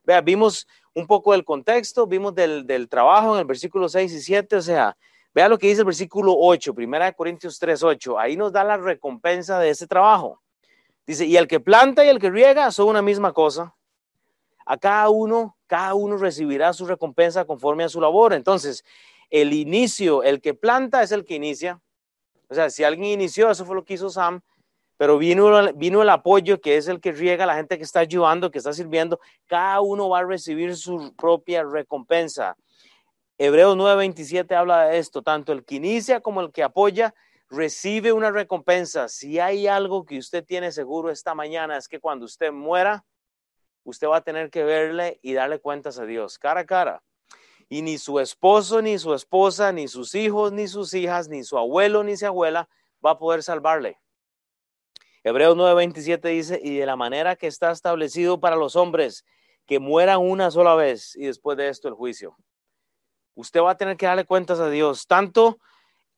Vea, vimos un poco del contexto, vimos del, del, trabajo en el versículo 6 y 7, o sea, vea lo que dice el versículo 8, primera de Corintios 3, 8, ahí nos da la recompensa de ese trabajo. Dice, y el que planta y el que riega son una misma cosa. A cada uno, cada uno recibirá su recompensa conforme a su labor. Entonces, el inicio, el que planta es el que inicia. O sea, si alguien inició, eso fue lo que hizo Sam, pero vino, vino el apoyo que es el que riega la gente que está ayudando, que está sirviendo. Cada uno va a recibir su propia recompensa. Hebreos 9:27 habla de esto, tanto el que inicia como el que apoya recibe una recompensa. Si hay algo que usted tiene seguro esta mañana es que cuando usted muera, usted va a tener que verle y darle cuentas a Dios, cara a cara. Y ni su esposo, ni su esposa, ni sus hijos, ni sus hijas, ni su abuelo, ni su abuela va a poder salvarle. Hebreos 9:27 dice, y de la manera que está establecido para los hombres, que mueran una sola vez y después de esto el juicio. usted va a tener que darle cuentas a Dios, tanto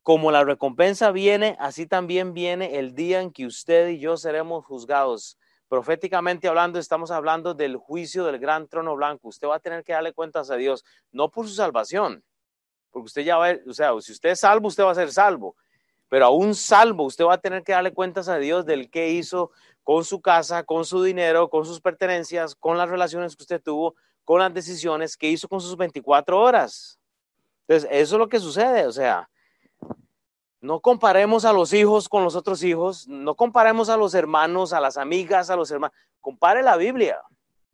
como la recompensa viene, así también viene el día en que usted y yo seremos juzgados. Proféticamente hablando, estamos hablando del juicio del gran trono blanco. Usted va a tener que darle cuentas a Dios, no por su salvación, porque usted ya va, o sea, si usted es salvo, usted va a ser salvo, pero aún salvo, usted va a tener que darle cuentas a Dios del que hizo con su casa, con su dinero, con sus pertenencias, con las relaciones que usted tuvo, con las decisiones que hizo con sus 24 horas. Entonces, eso es lo que sucede, o sea, no comparemos a los hijos con los otros hijos, no comparemos a los hermanos, a las amigas, a los hermanos. Compare la Biblia,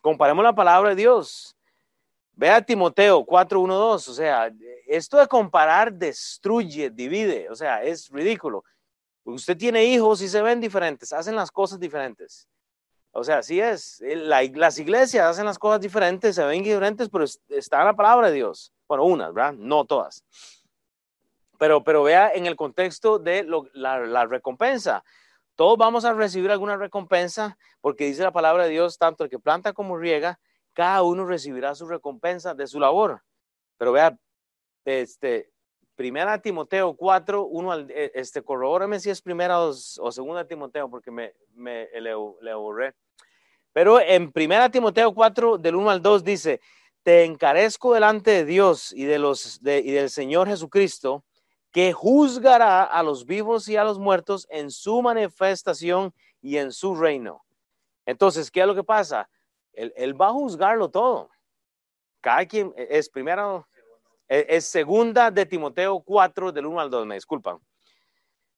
comparemos la palabra de Dios. Vea Timoteo 4, 1, 2. O sea, esto de comparar destruye, divide. O sea, es ridículo. Usted tiene hijos y se ven diferentes, hacen las cosas diferentes. O sea, así es. las iglesias hacen las cosas diferentes, se ven diferentes, pero está en la palabra de Dios. Bueno, unas, ¿verdad? No todas. Pero, pero vea en el contexto de la, recompensa. Todos vamos a recibir alguna recompensa porque dice la palabra de Dios, tanto el que planta como riega, cada uno recibirá su recompensa de su labor. Pero vea, este, primera Timoteo 4, 1 al, e, este, corrobórame si es primera o, segunda Timoteo, porque me, me le, le borré. Pero en primera Timoteo 4, del 1 al 2 dice, te encarezco delante de Dios y, de los, y del Señor Jesucristo, que juzgará a los vivos y a los muertos en su manifestación y en su reino. Entonces, ¿qué es lo que pasa? Él, va a juzgarlo todo. Cada quien e, es primero, e, es, segunda de Timoteo 4, del 1 al 2, me disculpan.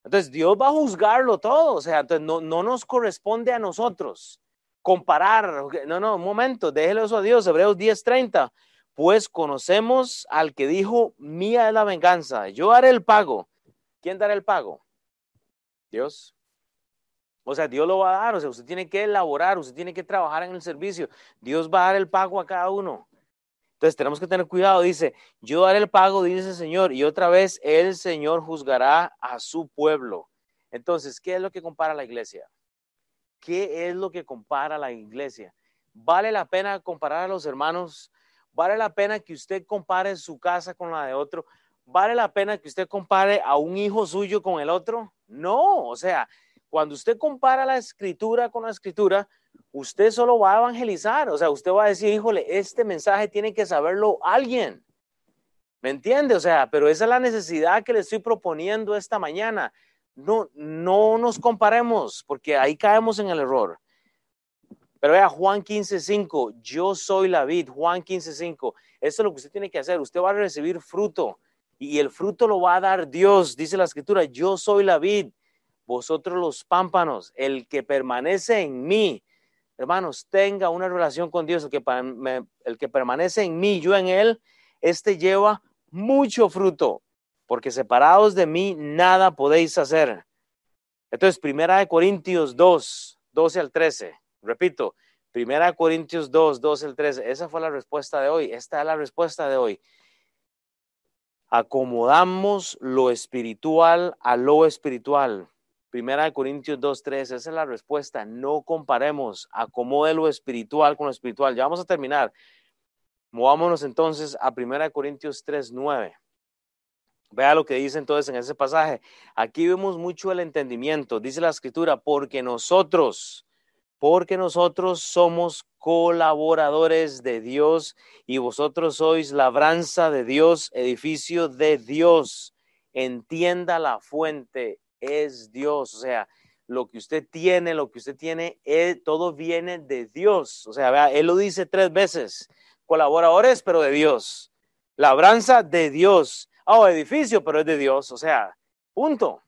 Entonces, Dios va a juzgarlo todo. O sea, entonces no, no nos corresponde a nosotros comparar. No, no, un momento, déjelo eso a Dios. Hebreos 10:30 pues conocemos al que dijo, mía es la venganza, yo haré el pago. ¿Quién dará el pago? Dios. O sea, Dios lo va a dar, o sea, usted tiene que elaborar, usted tiene que trabajar en el servicio. Dios va a dar el pago a cada uno. Entonces tenemos que tener cuidado, dice, yo daré el pago, dice el Señor, y otra vez el Señor juzgará a su pueblo. Entonces, ¿qué es lo que compara la iglesia? ¿Qué es lo que compara la iglesia? ¿Vale la pena comparar a los hermanos ¿Vale la pena que usted compare su casa con la de otro? ¿Vale la pena que usted compare a un hijo suyo con el otro? No, o sea, cuando usted compara la escritura con la escritura, usted solo va a evangelizar, o sea, usted va a decir, híjole, este mensaje tiene que saberlo alguien. ¿Me entiende? O sea, pero esa es la necesidad que le estoy proponiendo esta mañana. No, no nos comparemos, porque ahí caemos en el error. Pero vea, Juan 15:5, yo soy la vid, Juan 15:5. Eso es lo que usted tiene que hacer. Usted va a recibir fruto y el fruto lo va a dar Dios. Dice la escritura, yo soy la vid, vosotros los pámpanos, el que permanece en mí. Hermanos, tenga una relación con Dios, el que, permanece en mí, yo en él, este lleva mucho fruto, porque separados de mí nada podéis hacer. Entonces, primera de Corintios 2, 12 al 13. Repito, Primera Corintios 2, 2 el 13. Esa fue la respuesta de hoy. Esta es la respuesta de hoy. Acomodamos lo espiritual a lo espiritual. Primera Corintios 2, 3. Esa es la respuesta. No comparemos. Acomode lo espiritual con lo espiritual. Ya vamos a terminar. Movámonos entonces a Primera Corintios 3, 9. Vea lo que dice entonces en ese pasaje. Aquí vemos mucho el entendimiento. Dice la escritura, porque nosotros, porque nosotros somos colaboradores de Dios y vosotros sois labranza de Dios, edificio de Dios. Entienda la fuente, es Dios. O sea, lo que usted tiene, lo que usted tiene, eh, todo viene de Dios. O sea, vea, él lo dice tres veces. Colaboradores, pero de Dios. Labranza de Dios. Oh, edificio, pero es de Dios. O sea, punto.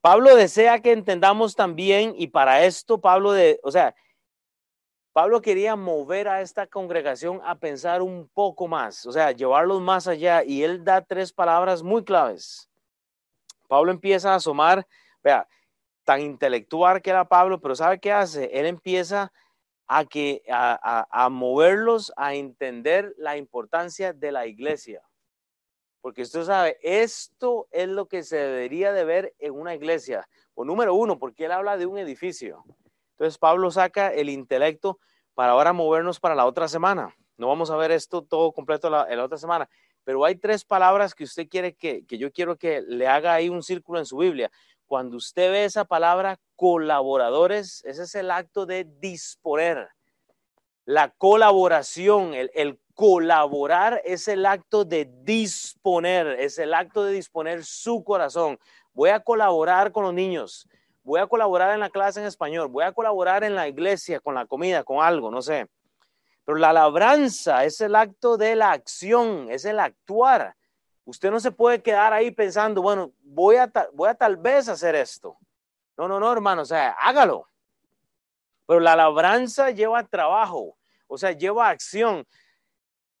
Pablo desea que entendamos también, y para esto Pablo, de, o sea, Pablo quería mover a esta congregación a pensar un poco más, o sea, llevarlos más allá, y él da tres palabras muy claves. Pablo empieza a asomar, vea, tan intelectual que era Pablo, pero ¿sabe qué hace? Él empieza a, que, a, a moverlos a entender la importancia de la iglesia. Porque usted sabe, esto es lo que se debería de ver en una iglesia. O número uno, porque él habla de un edificio. Entonces Pablo saca el intelecto para ahora movernos para la otra semana. No vamos a ver esto todo completo la, la otra semana, pero hay tres palabras que usted quiere que, que yo quiero que le haga ahí un círculo en su Biblia. Cuando usted ve esa palabra colaboradores, ese es el acto de disponer. La colaboración, el, colaborar es el acto de disponer, es el acto de disponer su corazón. Voy a colaborar con los niños, voy a colaborar en la clase en español, voy a colaborar en la iglesia, con la comida, con algo, no sé. Pero la labranza es el acto de la acción, es el actuar. Usted no se puede quedar ahí pensando, bueno, voy a, voy a tal vez hacer esto. No, no, no, hermano, o sea, hágalo. Pero la labranza lleva trabajo, o sea, lleva acción.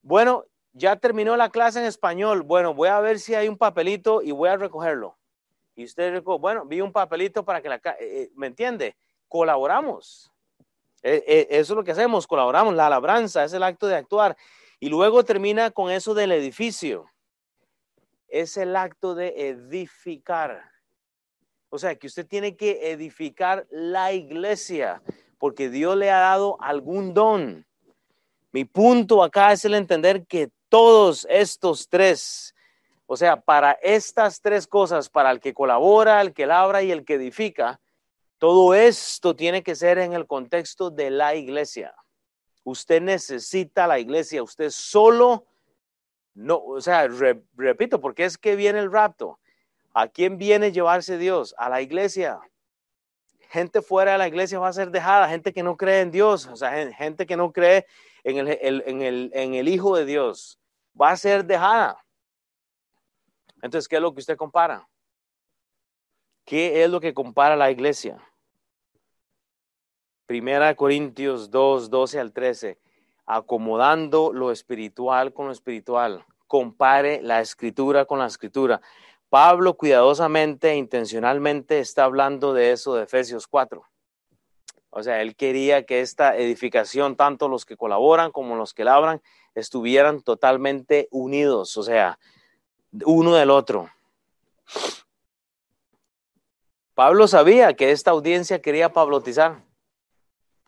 Bueno, ya terminó la clase en español. Bueno, voy a ver si hay un papelito y voy a recogerlo. Y usted, bueno, vi un papelito para que la... Eh, eh, ¿Me entiende? Colaboramos. Eh, eso es lo que hacemos, colaboramos. La labranza es el acto de actuar. Y luego termina con eso del edificio es el acto de edificar. O sea, que usted tiene que edificar la iglesia porque Dios le ha dado algún don. Mi punto acá es el entender que todos estos tres, o sea, para estas tres cosas, para el que colabora, el que labra y el que edifica, todo esto tiene que ser en el contexto de la iglesia. Usted necesita la iglesia, usted solo no, o sea, repito, porque es que viene el rapto. ¿A quién viene llevarse Dios? A la iglesia. Gente fuera de la iglesia va a ser dejada, gente que no cree en Dios, o sea, gente que no cree en el, en el, en el Hijo de Dios, va a ser dejada. Entonces, ¿qué es lo que usted compara? ¿Qué es lo que compara la iglesia? Primera Corintios 2, 12 al 13, acomodando lo espiritual con lo espiritual compare la escritura con la escritura. Pablo cuidadosamente e intencionalmente está hablando de eso de Efesios 4. O sea, él quería que esta edificación, tanto los que colaboran como los que labran, estuvieran totalmente unidos, o sea, uno del otro. Pablo sabía que esta audiencia quería pablotizar.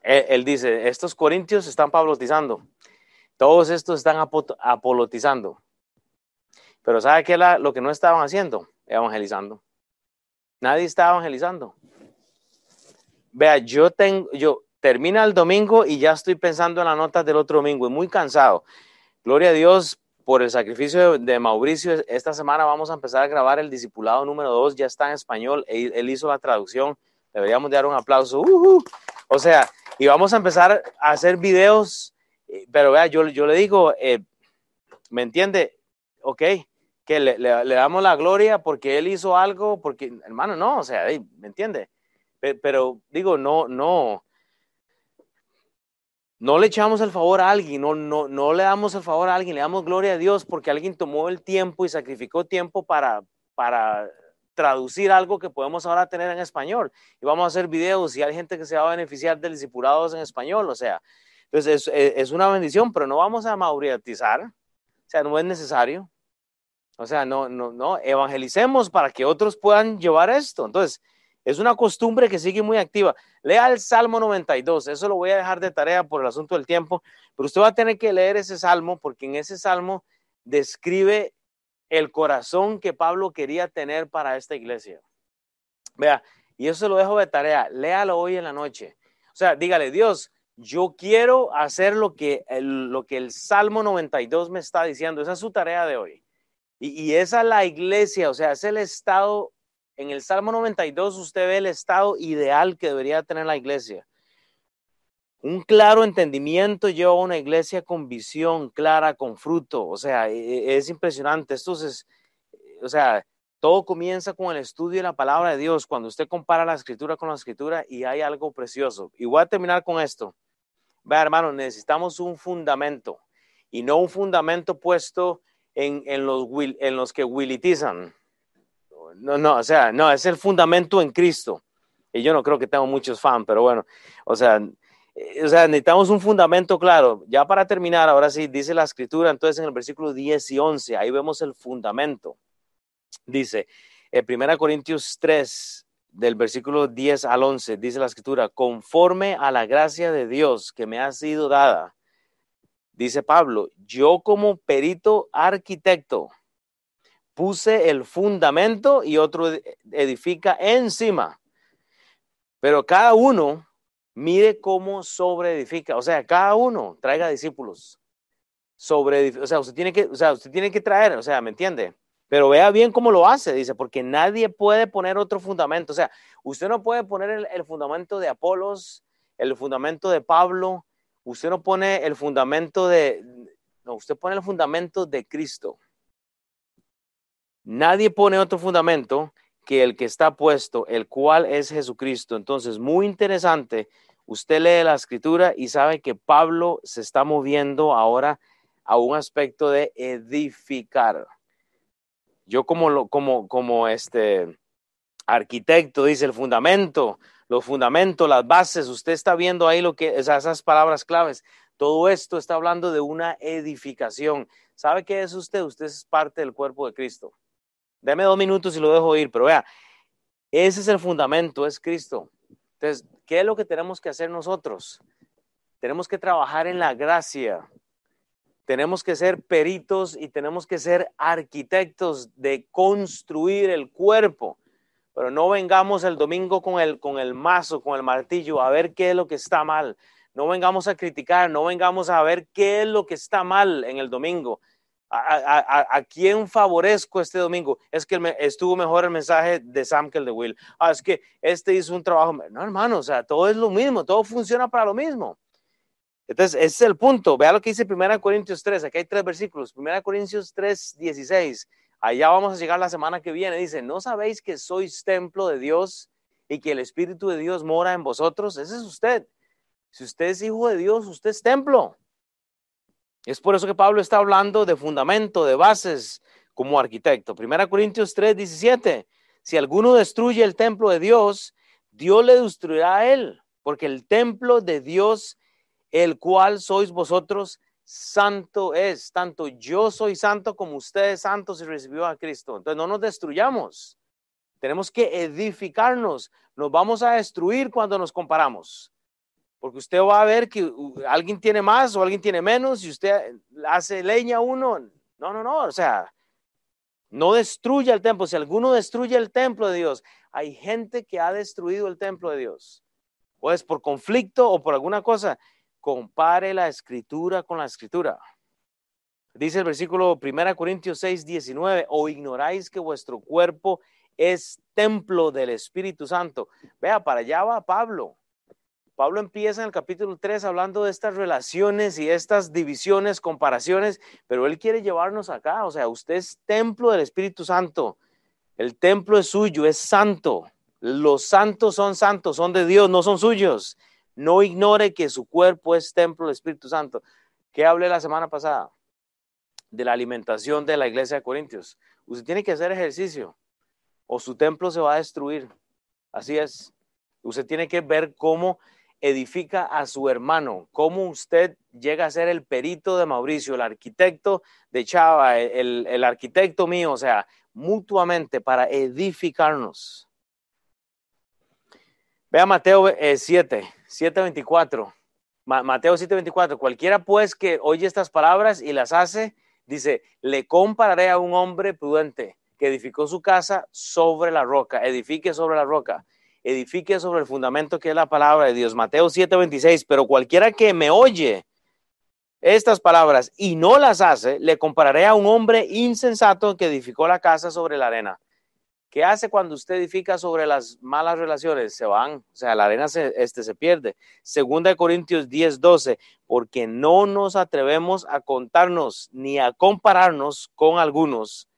Él, él dice, estos corintios están pablotizando, todos estos están apolotizando. Pero ¿sabe qué lo que no estaban haciendo? Evangelizando. Nadie estaba evangelizando. Vea, yo tengo, yo termina el domingo y ya estoy pensando en las notas del otro domingo y muy cansado. Gloria a Dios por el sacrificio de, Mauricio. Esta semana vamos a empezar a grabar el discipulado número dos, ya está en español, él, hizo la traducción. Deberíamos dar un aplauso. O sea, y vamos a empezar a hacer videos, eh, pero vea, yo, yo le digo, eh, ¿me entiende? Ok, que le, damos la gloria porque él hizo algo, porque, hermano, no, o sea, ¿me entiende? Pero, digo, no, no, no le echamos el favor a alguien, no, no, no le damos el favor a alguien, le damos gloria a Dios porque alguien tomó el tiempo y sacrificó tiempo para, para traducir algo que podemos ahora tener en español. Y vamos a hacer videos y hay gente que se va a beneficiar del discipulados en español, o sea, entonces es, es una bendición, pero no vamos a mauriatizar, o sea, no es necesario. O sea, no, no, no, evangelicemos para que otros puedan llevar esto. Entonces, es una costumbre que sigue muy activa. Lea el Salmo 92, eso lo voy a dejar de tarea por el asunto del tiempo, pero usted va a tener que leer ese salmo porque en ese salmo describe el corazón que Pablo quería tener para esta iglesia. Vea, y eso lo dejo de tarea, léalo hoy en la noche. O sea, dígale, Dios, yo quiero hacer lo que el, lo que el Salmo 92 me está diciendo. Esa es su tarea de hoy. Y, esa es la iglesia, o sea, es el estado, en el Salmo 92 usted ve el estado ideal que debería tener la iglesia. Un claro entendimiento lleva a una iglesia con visión clara, con fruto, o sea, e, e, es impresionante. Entonces, o sea, todo comienza con el estudio de la palabra de Dios, cuando usted compara la escritura con la escritura y hay algo precioso. Y voy a terminar con esto. Vea, hermano, necesitamos un fundamento y no un fundamento puesto en, en, los, en los que willitizan. No, no, o sea, no, es el fundamento en Cristo. Y yo no creo que tengo muchos fans, pero bueno, o sea, eh, o sea, necesitamos un fundamento claro. Ya para terminar, ahora sí, dice la escritura, entonces en el versículo 10 y 11, ahí vemos el fundamento. Dice, en 1 Corintios 3, del versículo 10 al 11, dice la escritura, conforme a la gracia de Dios que me ha sido dada dice Pablo, yo como perito arquitecto puse el fundamento y otro edifica encima. Pero cada uno mire cómo sobre edifica, o sea, cada uno traiga discípulos. Sobre, o sea, usted tiene que, o sea, usted tiene que traer, o sea, ¿me entiende? Pero vea bien cómo lo hace, dice, porque nadie puede poner otro fundamento. O sea, usted no puede poner el, el fundamento de Apolos, el fundamento de Pablo, usted no pone el fundamento de, no, usted pone el fundamento de Cristo. Nadie pone otro fundamento que el que está puesto, el cual es Jesucristo. Entonces, muy interesante, usted lee la escritura y sabe que Pablo se está moviendo ahora a un aspecto de edificar. Yo como, como, como este arquitecto, dice el fundamento, los fundamentos, las bases, usted está viendo ahí lo que, esas palabras claves. Todo esto está hablando de una edificación. ¿Sabe qué es usted? Usted es parte del cuerpo de Cristo. Deme dos minutos y lo dejo ir, pero vea, ese es el fundamento, es Cristo. Entonces, ¿qué es lo que tenemos que hacer nosotros? Tenemos que trabajar en la gracia. Tenemos que ser peritos y tenemos que ser arquitectos de construir el cuerpo. Pero no vengamos el domingo con el, con el mazo, con el martillo, a ver qué es lo que está mal. No vengamos a criticar, no vengamos a ver qué es lo que está mal en el domingo a, quién favorezco este domingo. Es que estuvo mejor el mensaje de Sam que el de Will. Ah, es que este hizo un trabajo. No, hermano, o sea, todo es lo mismo, todo funciona para lo mismo. Entonces, ese es el punto. Vea lo que dice 1 Corintios 3. Aquí hay tres versículos. 1 Corintios 3, 16. Allá vamos a llegar la semana que viene. Dice, ¿no sabéis que sois templo de Dios y que el Espíritu de Dios mora en vosotros? Ese es usted. Si usted es hijo de Dios, usted es templo. Es por eso que Pablo está hablando de fundamento, de bases como arquitecto. Primera Corintios 3, 17. Si alguno destruye el templo de Dios, Dios le destruirá a él, porque el templo de Dios, el cual sois vosotros, santo es. Tanto yo soy santo como ustedes santos y recibió a Cristo. Entonces no nos destruyamos. Tenemos que edificarnos. Nos vamos a destruir cuando nos comparamos porque usted va a ver que alguien tiene más o alguien tiene menos y usted hace leña a uno. No, no, no, o sea, no destruya el templo. Si alguno destruye el templo de Dios, hay gente que ha destruido el templo de Dios. O es por conflicto o por alguna cosa. Compare la escritura con la escritura. Dice el versículo 1 Corintios 6, 19, o ignoráis que vuestro cuerpo es templo del Espíritu Santo. Vea, para allá va Pablo. Pablo empieza en el capítulo 3 hablando de estas relaciones y estas divisiones, comparaciones, pero él quiere llevarnos acá, o sea, usted es templo del Espíritu Santo, el templo es suyo, es santo, los santos son santos, son de Dios, no son suyos. No ignore que su cuerpo es templo del Espíritu Santo. ¿Qué hablé la semana pasada? De la alimentación de la iglesia de Corintios. Usted tiene que hacer ejercicio o su templo se va a destruir. Así es. Usted tiene que ver cómo edifica a su hermano, cómo usted llega a ser el perito de Mauricio, el arquitecto de Chava, el, arquitecto mío, o sea, mutuamente para edificarnos. Vea Mateo 7, 7.24. Mateo 7:24, cualquiera pues que oye estas palabras y las hace, dice, le compararé a un hombre prudente que edificó su casa sobre la roca, edifique sobre la roca edifique sobre el fundamento que es la palabra de Dios. Mateo 7:26, pero cualquiera que me oye estas palabras y no las hace, le compararé a un hombre insensato que edificó la casa sobre la arena. ¿Qué hace cuando usted edifica sobre las malas relaciones? Se van, o sea, la arena se, este, se pierde. Segunda de Corintios 10, 12, porque no nos atrevemos a contarnos ni a compararnos con algunos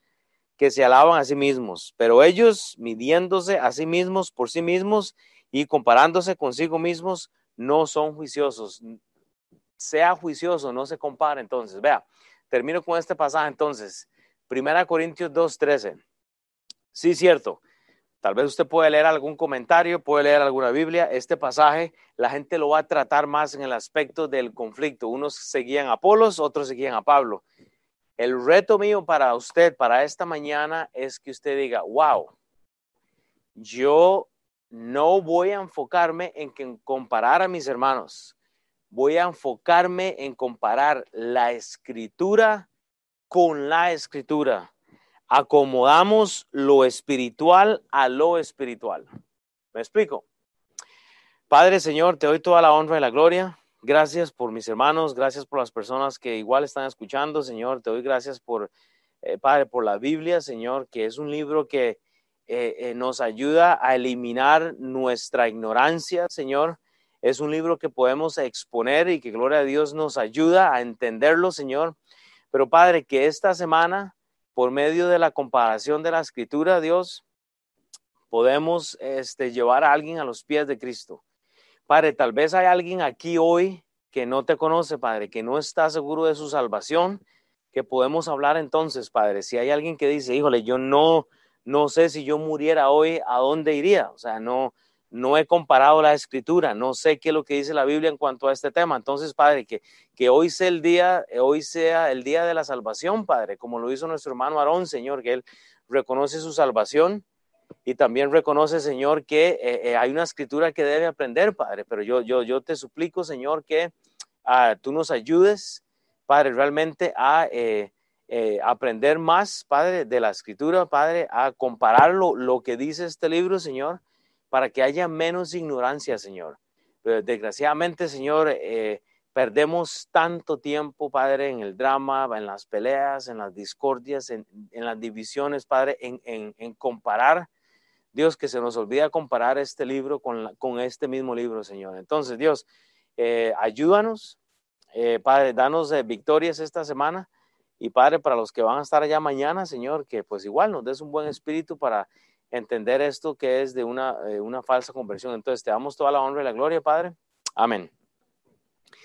que se alaban a sí mismos, pero ellos midiéndose a sí mismos por sí mismos y comparándose consigo mismos, no son juiciosos. Sea juicioso, no se compara entonces. Vea, termino con este pasaje entonces. Primera Corintios 2.13. Sí, cierto. Tal vez usted puede leer algún comentario, puede leer alguna Biblia. Este pasaje la gente lo va a tratar más en el aspecto del conflicto. Unos seguían a Apolos, otros seguían a Pablo. El reto mío para usted, para esta mañana, es que usted diga, wow, yo no voy a enfocarme en comparar a mis hermanos. voy a enfocarme en comparar la escritura con la escritura. Acomodamos lo espiritual a lo espiritual. ¿Me explico? Padre Señor, te doy toda la honra y la gloria. Gracias por mis hermanos, gracias por las personas que igual están escuchando, Señor. Te doy gracias por, eh, Padre, por la Biblia, Señor, que es un libro que eh, eh, nos ayuda a eliminar nuestra ignorancia, Señor. Es un libro que podemos exponer y que, gloria a Dios, nos ayuda a entenderlo, Señor. Pero, Padre, que esta semana, por medio de la comparación de la escritura, Dios, podemos este, llevar a alguien a los pies de Cristo. Padre, tal vez hay alguien aquí hoy que no te conoce, Padre, que no está seguro de su salvación, que podemos hablar entonces, Padre. Si hay alguien que dice, híjole, yo no, no sé si yo muriera hoy, ¿a dónde iría? O sea, no, no he comparado la escritura, no sé qué es lo que dice la Biblia en cuanto a este tema. Entonces, Padre, que, que hoy sea el día, hoy sea el día de la salvación, Padre, como lo hizo nuestro hermano Aarón, Señor, que él reconoce su salvación y también reconoce, Señor, que eh, eh, hay una escritura que debe aprender, Padre. Pero yo, yo, yo te suplico, Señor, que ah, tú nos ayudes, Padre, realmente a eh, aprender más, Padre, de la escritura, Padre, a comparar lo, que dice este libro, Señor, para que haya menos ignorancia, Señor. Pero desgraciadamente, Señor, perdemos tanto tiempo, Padre, en el drama, en las peleas, en las discordias, en, las divisiones, Padre, en, en comparar Dios, que se nos olvida comparar este libro con, con este mismo libro, Señor. Entonces, Dios, eh, ayúdanos, eh, Padre, danos eh, victorias esta semana. Y Padre, para los que van a estar allá mañana, Señor, que pues igual nos des un buen espíritu para entender esto que es de una, una falsa conversión. Entonces, te damos toda la honra y la gloria, Padre. Amén.